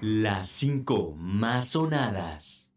Las 5 más sonadas.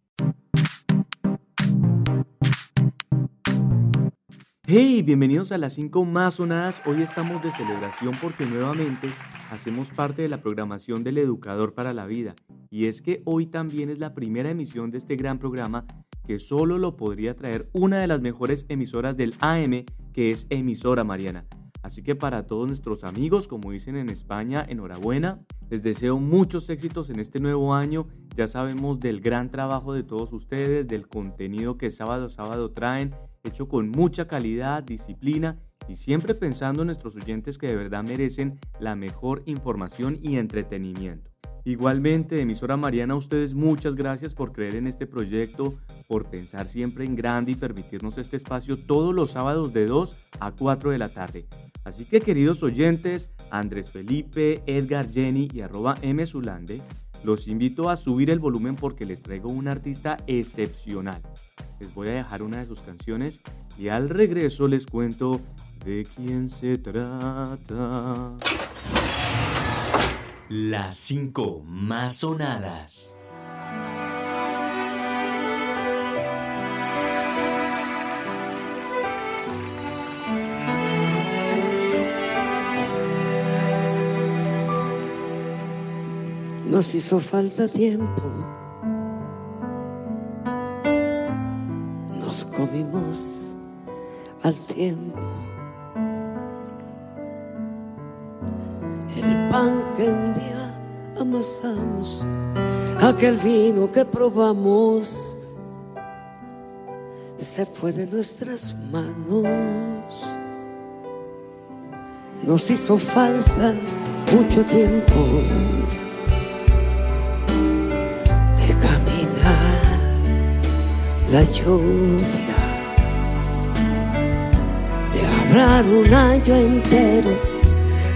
Hey, bienvenidos a las 5 más sonadas. Hoy estamos de celebración porque nuevamente hacemos parte de la programación del Educador para la Vida. Y es que hoy también es la primera emisión de este gran programa que solo lo podría traer una de las mejores emisoras del AM, que es Emisora Mariana. Así que para todos nuestros amigos, como dicen en España, enhorabuena. Les deseo muchos éxitos en este nuevo año. Ya sabemos del gran trabajo de todos ustedes, del contenido que sábado a sábado traen, hecho con mucha calidad, disciplina y siempre pensando en nuestros oyentes que de verdad merecen la mejor información y entretenimiento. Igualmente, emisora Mariana, a ustedes muchas gracias por creer en este proyecto, por pensar siempre en grande y permitirnos este espacio todos los sábados de 2 a 4 de la tarde. Así que queridos oyentes, Andrés Felipe, Edgar Jenny y arroba M. Zulande, los invito a subir el volumen porque les traigo un artista excepcional. Les voy a dejar una de sus canciones y al regreso les cuento de quién se trata. Las 5 más sonadas. Nos hizo falta tiempo. Comimos al tiempo. El pan que un día amasamos, aquel vino que probamos, se fue de nuestras manos. Nos hizo falta mucho tiempo de caminar la lluvia, un año entero,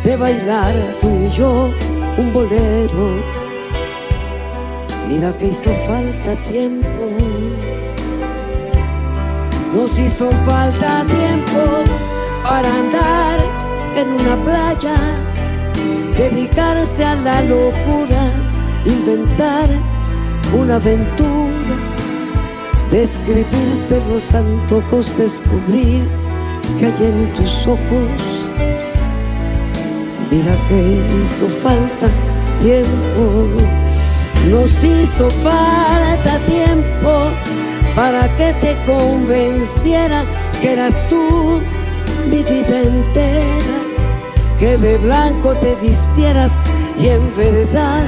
de bailar tú y yo un bolero. Mira que hizo falta tiempo, nos hizo falta tiempo para andar en una playa, dedicarse a la locura, inventar una aventura, describirte los antojos, descubrir que hay en tus ojos. Mira que hizo falta tiempo, nos hizo falta tiempo para que te convenciera que eras tú mi vida entera, que de blanco te vistieras y en verdad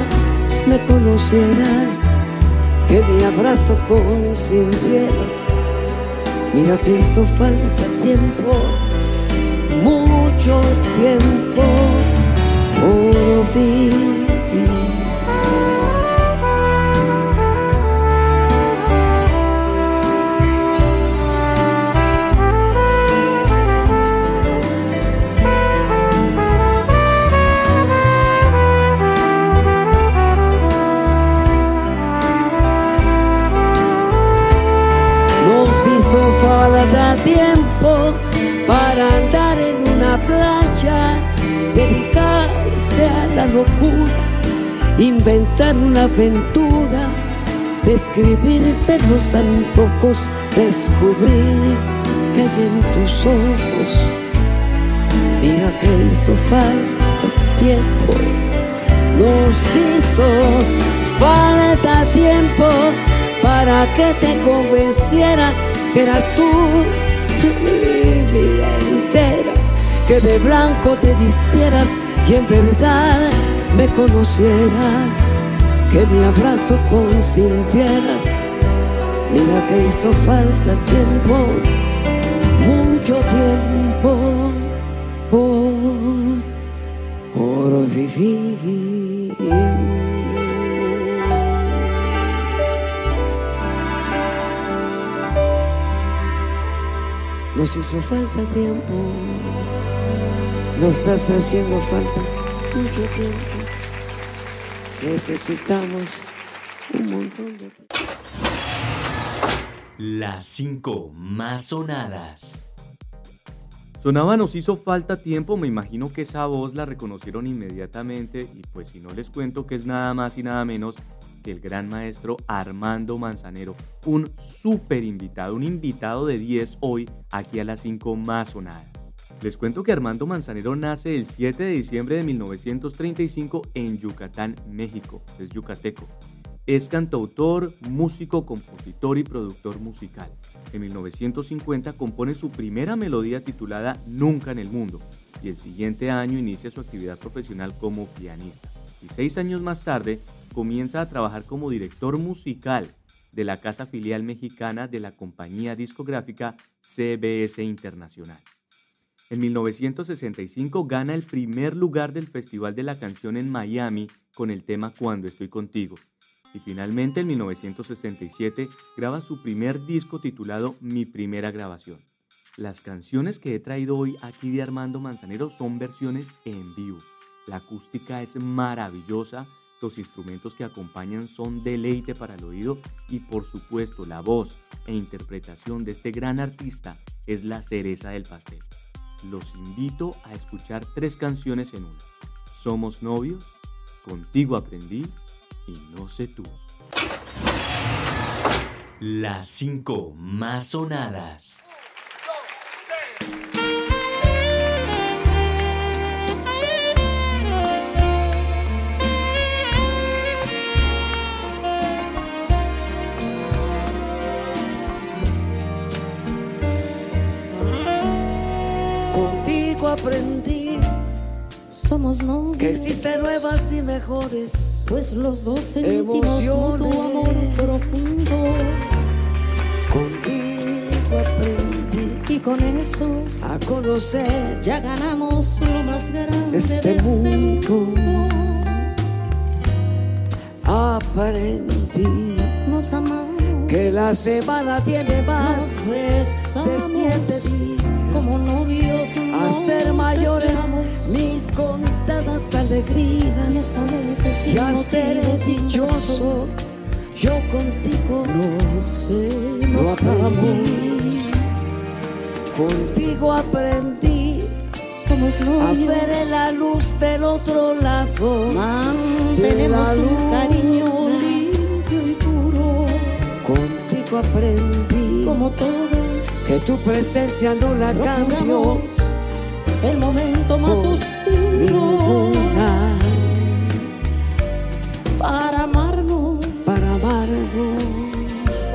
me conocieras, que mi abrazo consintieras. Mira que falta tiempo, mucho tiempo por vivir. Para andar en una playa, dedicarse a la locura, inventar una aventura, describirte los antojos, descubrir que hay en tus ojos. Mira que hizo falta tiempo, nos hizo falta tiempo para que te convenciera que eras tú mi vida entera, que de blanco te vistieras y en verdad me conocieras, que mi abrazo consintieras. Mira que hizo falta tiempo, mucho tiempo por, por vivir. Nos hizo falta tiempo, nos estás haciendo falta mucho tiempo. Necesitamos un montón de tiempo. Las cinco más sonadas. Sonaba Nos hizo falta tiempo, me imagino que esa voz la reconocieron inmediatamente y pues si no les cuento que es nada más y nada menos el gran maestro Armando Manzanero, un súper invitado, un invitado de 10 hoy aquí a las 5 más sonadas. Les cuento que Armando Manzanero nace el 7 de diciembre de 1935 en Yucatán, México, es yucateco. Es cantautor, músico, compositor y productor musical. En 1950 compone su primera melodía titulada Nunca en el Mundo y el siguiente año inicia su actividad profesional como pianista. Y seis años más tarde comienza a trabajar como director musical de la casa filial mexicana de la compañía discográfica CBS Internacional. En 1965 gana el primer lugar del Festival de la Canción en Miami con el tema Cuando estoy contigo y finalmente en 1967 graba su primer disco titulado Mi primera grabación. Las canciones que he traído hoy aquí de Armando Manzanero son versiones en vivo. La acústica es maravillosa, los instrumentos que acompañan son deleite para el oído y por supuesto la voz e interpretación de este gran artista es la cereza del pastel. Los invito a escuchar tres canciones en una. Somos novios, contigo aprendí y no sé tú. Las cinco más sonadas. Somos novios, que existen nuevas y mejores pues los dos sentimos mutuo amor profundo Contigo aprendí y con eso a conocer ya ganamos lo más grande Este de este mundo. mundo. Aprendí Nos amamos, que la semana tiene más nos de besamos siete días. Como novios. A nos ser mayores mis contadas alegrías. Y a ser motivo, sin dichoso, yo contigo No sé, lo nos amamos. aprendí. Contigo aprendí Somos a novios, ver la luz del otro lado. mantenemos de un cariño limpio y puro, Contigo aprendí como todos. Que tu presencia no la cambio el momento más oscuro para amarnos, para amarnos.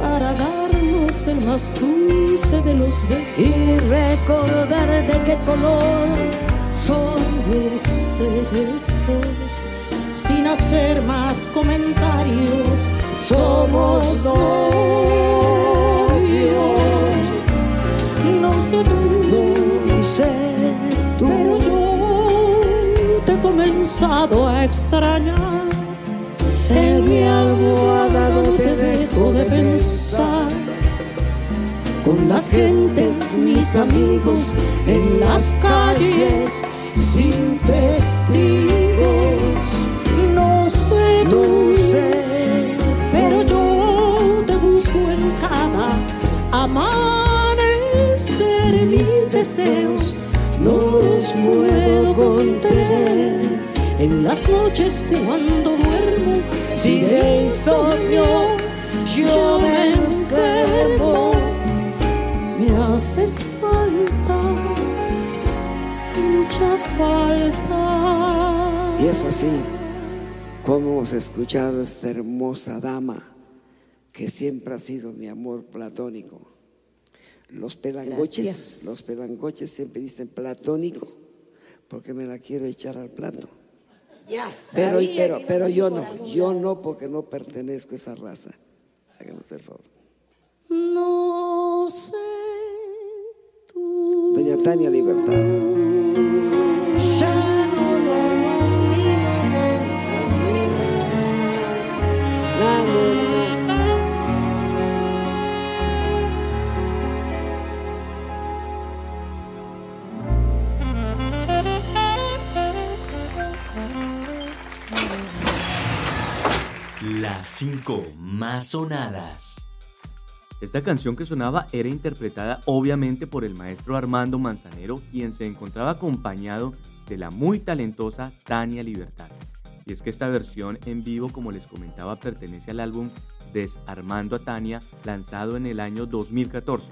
Para darnos el más dulce de los besos. y recordar de qué color son los cerezos, sin hacer más comentarios, somos novios. A extrañar. en mi almohada no te dejo de pensar con las gentes, mis amigos, en las calles, sin testigos. No sé no tú, sé pero yo te busco en cada amanecer. Mis deseos no los puedo contener. En las noches cuando duermo, si de insomnio yo me enfermo me haces falta, mucha falta. y es así como hemos escuchado a esta hermosa dama que siempre ha sido mi amor platónico los pelangoches Gracias. los pelangoches siempre dicen platónico porque me la quiero echar al plato Pero, pero, pero yo no, yo no porque no pertenezco a esa raza. Háganos el favor. No sé tú. Doña Tania Libertad. Las 5 más sonadas. Esta canción que sonaba era interpretada obviamente por el maestro Armando Manzanero, quien se encontraba acompañado de la muy talentosa Tania Libertad. Y es que esta versión en vivo, como les comentaba, pertenece al álbum Desarmando a Tania, lanzado en el año 2014.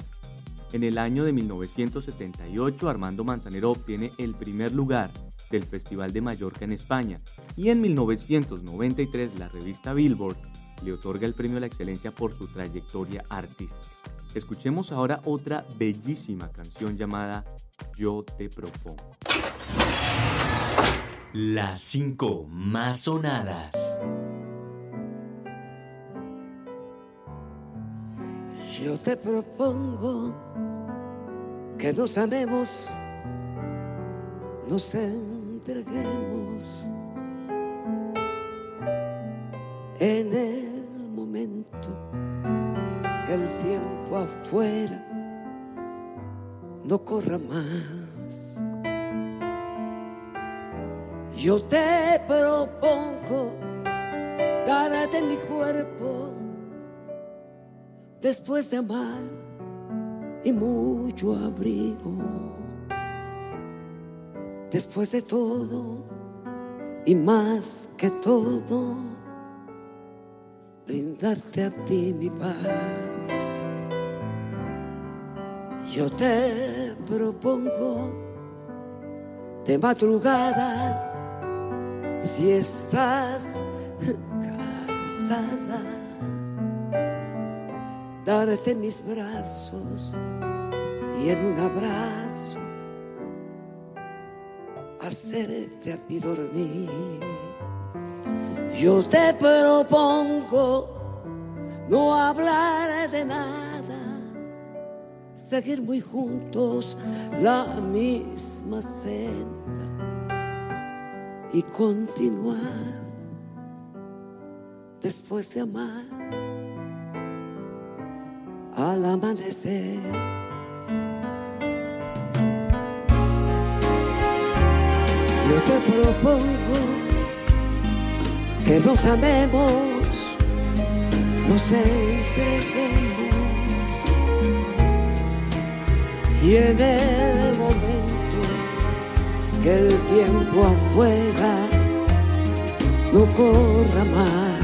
En el año de 1978, Armando Manzanero obtiene el primer lugar del Festival de Mallorca en España y en 1993 la revista Billboard le otorga el premio a la excelencia por su trayectoria artística. Escuchemos ahora otra bellísima canción llamada Yo te propongo. Las 5 más sonadas. Yo te propongo que nos amemos, nos entreguemos en el momento que el tiempo afuera no corra más. Yo te propongo darte mi cuerpo después de amar y mucho abrigo. Después de todo y más que todo, brindarte a ti mi paz. Yo te propongo de madrugada, si estás cansada, darte mis brazos y en un abrazo hacerte a ti dormir. Yo te propongo no hablar de nada, seguir muy juntos la misma senda y continuar después de amar al amanecer. Yo te propongo que nos amemos, nos entreguemos y en el momento que el tiempo afuera no corra más.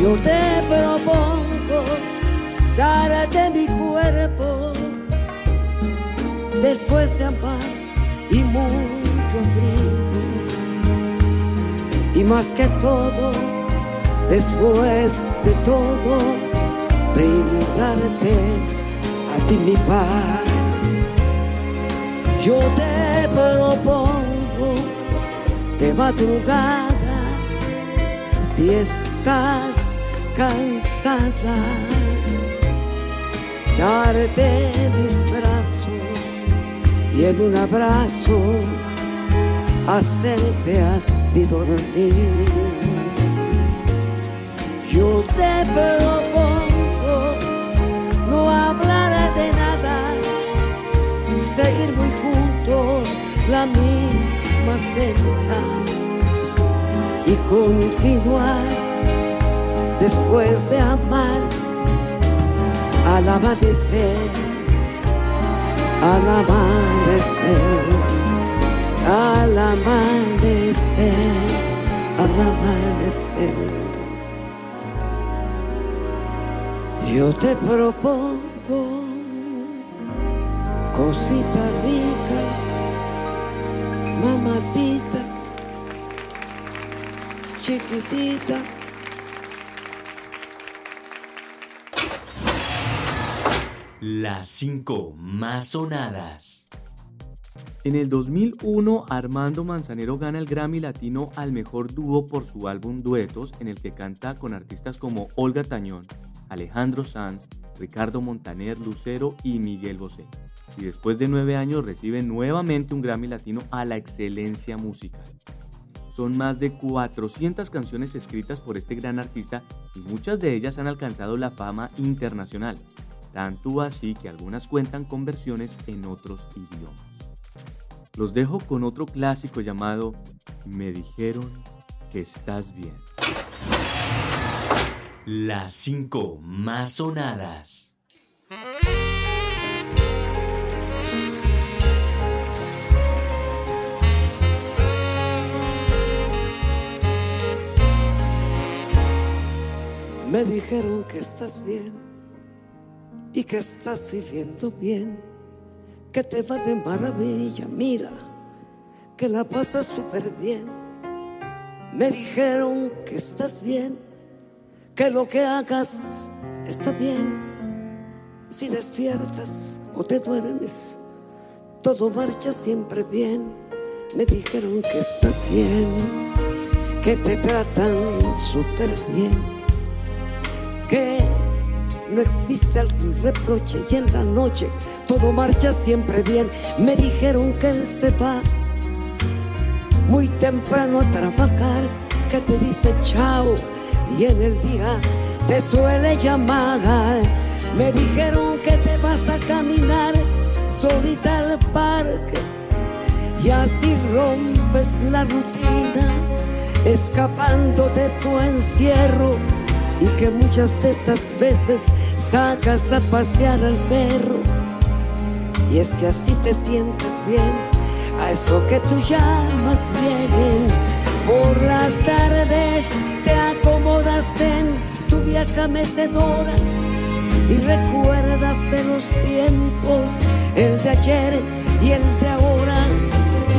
Yo te propongo darte mi cuerpo después de amar y mucho abrigo. Y más que todo, después de todo, brindarte a ti mi paz. Yo te propongo de madrugada, si estás cansada, darte mis brazos y en un abrazo hacerte a ti dormir. Yo te propongo no hablar de nada, seguir muy juntos la misma senda y continuar después de amar al amanecer, al amanecer, al amanecer, al amanecer. Yo te propongo cosita rica, mamacita, chiquitita. Las 5 más sonadas. En el 2001, Armando Manzanero gana el Grammy Latino al mejor dúo por su álbum Duetos, en el que canta con artistas como Olga Tañón, Alejandro Sanz, Ricardo Montaner, Lucero y Miguel Bosé. Y después de nueve años recibe nuevamente un Grammy Latino a la excelencia musical. Son más de 400 canciones escritas por este gran artista y muchas de ellas han alcanzado la fama internacional, tanto así que algunas cuentan con versiones en otros idiomas. Los dejo con otro clásico llamado Me dijeron que estás bien. Las cinco más sonadas. Me dijeron que estás bien y que estás viviendo bien, que te va de maravilla, mira, que la pasas súper bien. Me dijeron que estás bien, que lo que hagas está bien. Si despiertas o te duermes, todo marcha siempre bien. Me dijeron que estás bien, que te tratan súper bien que no existe algún reproche y en la noche todo marcha siempre bien. Me dijeron que él se va muy temprano a trabajar, que te dice chao y en el día te suele llamar. Me dijeron que te vas a caminar solita al parque y así rompes la rutina, escapando de tu encierro y que muchas de estas veces sacas a pasear al perro. Y es que así te sientes bien, a eso que tú llamas bien. Por las tardes te acomodas en tu vieja mecedora y recuerdas de los tiempos, el de ayer y el de ahora.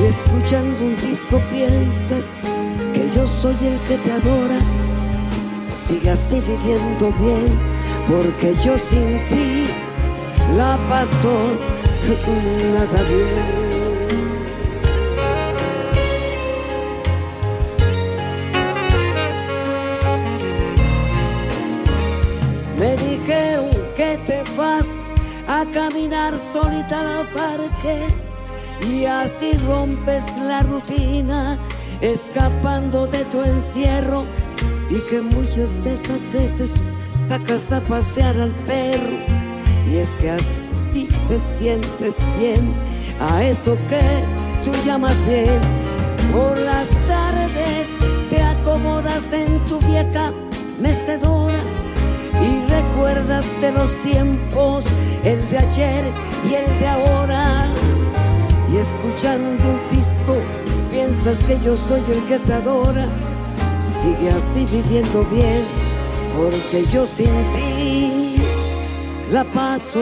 Y escuchando un disco piensas que yo soy el que te adora sigue así viviendo bien, porque yo sin ti la paso nada bien. Me dijeron que te vas a caminar solita al parque y así rompes la rutina, escapando de tu encierro y que muchas de estas veces sacas a pasear al perro. Y es que así te sientes bien. A eso que tú llamas bien. Por las tardes te acomodas en tu vieja mecedora. Y recuerdas de los tiempos el de ayer y el de ahora. Y escuchando un pisco piensas que yo soy el que te adora. Sigue así viviendo bien, porque yo sin ti la paso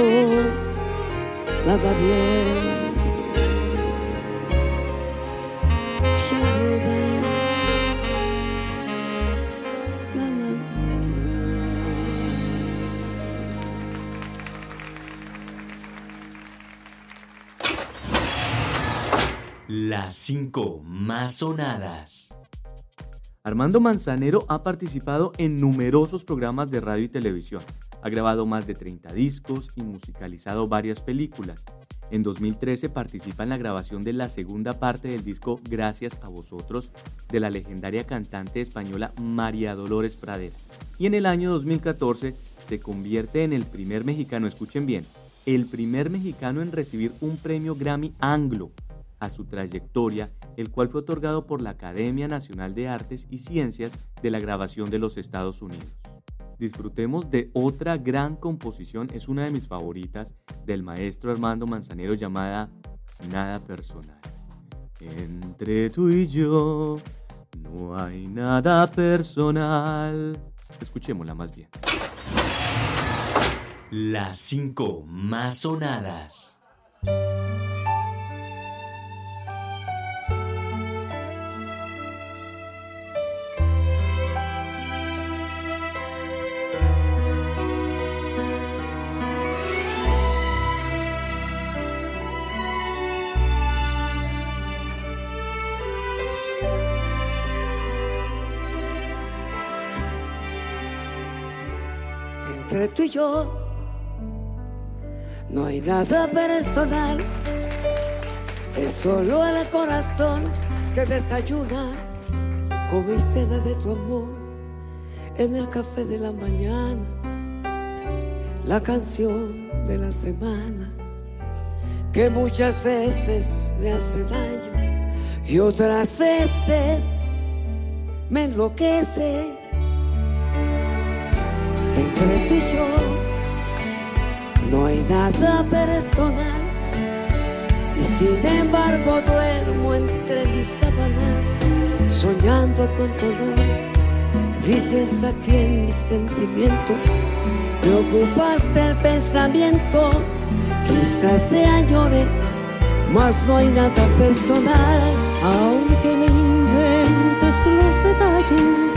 nada bien. Las cinco más sonadas. Armando Manzanero ha participado en numerosos programas de radio y televisión. Ha grabado más de 30 discos y musicalizado varias películas. En 2013 participa en la grabación de la segunda parte del disco Gracias a vosotros de la legendaria cantante española María Dolores Pradera. Y en el año 2014 se convierte en el primer mexicano, escuchen bien, el primer mexicano en recibir un premio Grammy Anglo a su trayectoria, el cual fue otorgado por la Academia Nacional de Artes y Ciencias de la Grabación de los Estados Unidos. Disfrutemos de otra gran composición, es una de mis favoritas, del maestro Armando Manzanero llamada Nada Personal. Entre tú y yo no hay nada personal. Escuchémosla más bien. Las cinco más sonadas. Entre tú y yo no hay nada personal, es solo el corazón que desayuna con mi seda de tu amor en el café de la mañana, la canción de la semana que muchas veces me hace daño y otras veces me enloquece. Entre tú y yo no hay nada personal y sin embargo duermo entre mis sábanas soñando con dolor. Vives aquí en mi sentimiento, me ocupaste el pensamiento, quizás te añore, mas no hay nada personal. Aunque me inventes los detalles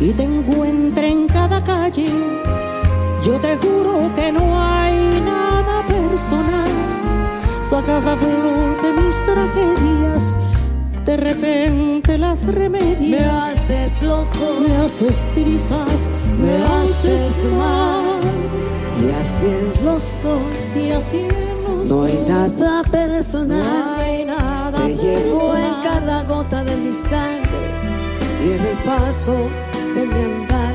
y te encuentre en cada calle, yo te juro que no hay nada personal. Sacas a flote mis tragedias, de repente las remedias. Me haces loco, me haces trizas, me haces mal, y así en los dos. y así en los No hay dos. nada No personal. hay nada Te llevo en personal. cada gota de mi sangre y en el paso de mi andar.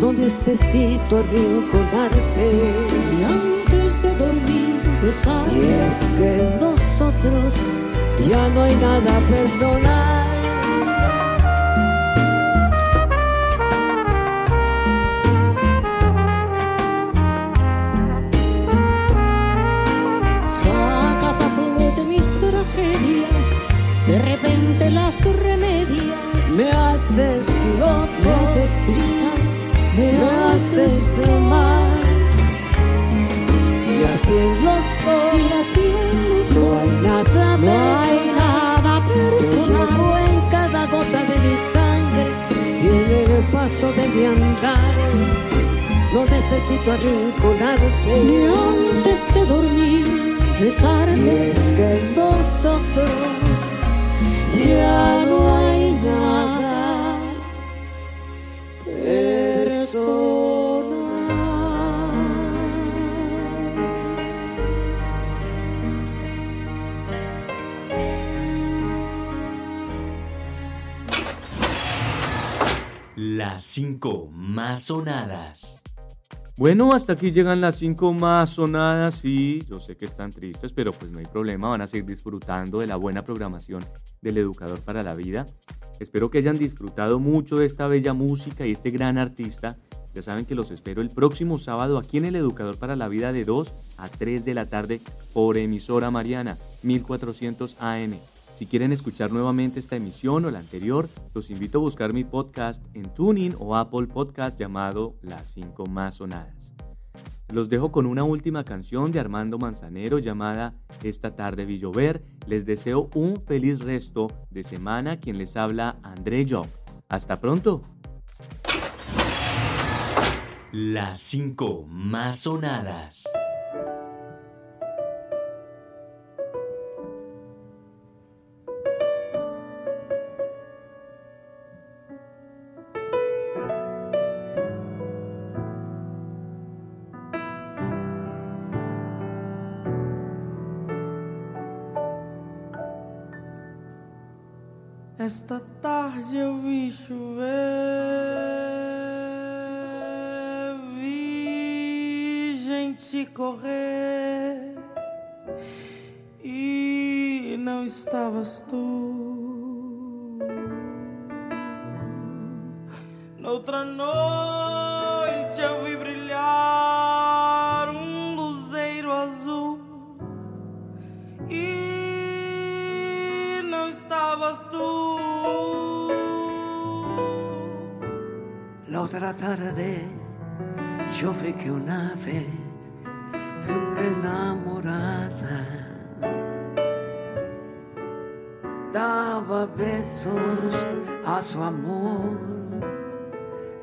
No necesito arrinconarte. Y antes de dormir besar Y es que en nosotros ya no hay nada personal. Sacas a flote mis tragedias, de repente las remedias. Me haces loco, haces trizas, me, haces mal. Y así en los Y dos no hay nada No hay nada personal. llevo en cada gota de mi sangre y en el paso de mi andar. No necesito Ni arrinconarte. antes de dormir Y besarme. es que en nosotros ya no hay Las cinco más sonadas. Bueno, hasta aquí llegan las cinco más sonadas y yo sé que están tristes, pero pues no hay problema, van a seguir disfrutando de la buena programación del Educador para la Vida. Espero que hayan disfrutado mucho de esta bella música y este gran artista. Ya saben que los espero el próximo sábado aquí en el Educador para la Vida de 2 a 3 de la tarde por emisora Mariana 1400 AM. Si quieren escuchar nuevamente esta emisión o la anterior, los invito a buscar mi podcast en Tuning o Apple Podcast llamado Las 5 Más Sonadas. Los dejo con una última canción de Armando Manzanero llamada Esta tarde vi llover. Les deseo un feliz resto de semana. Quien les habla, André Job. Hasta pronto. Las cinco más sonadas. Noutra noite eu vi brilhar um luzeiro azul e não estavas tu. La otra tarde yo vi que una ave enamorada daba besos a su amor,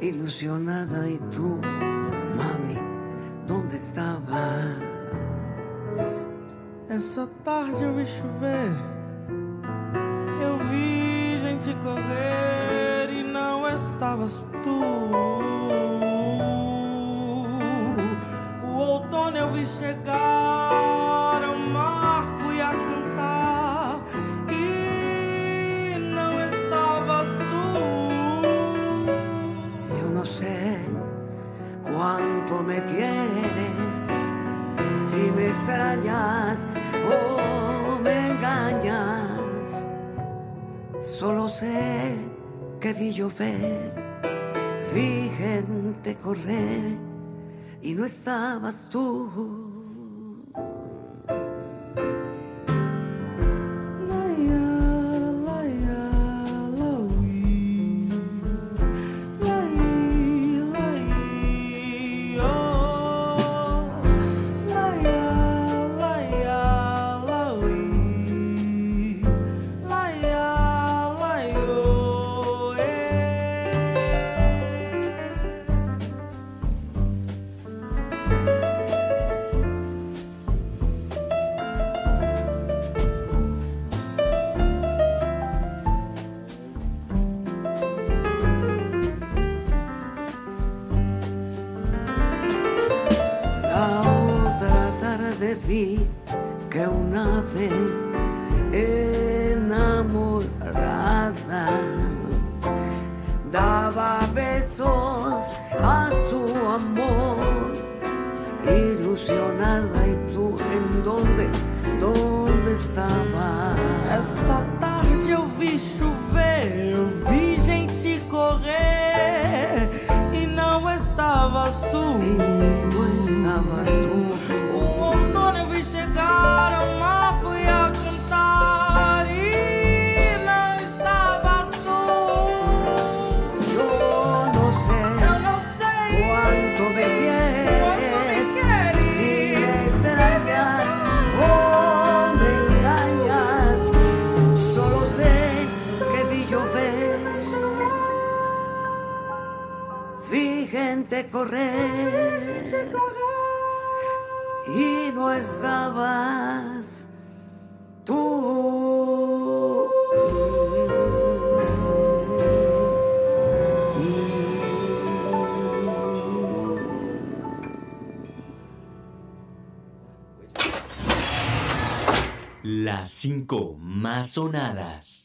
ilusionada y tú, mami, ¿dónde estabas? Essa tarde eu vi chover, eu vi gente correr e não estavas tu. O outono eu vi chegar, llover, vi gente correr y no estabas tú. Y no estabas tú. Las cinco más sonadas.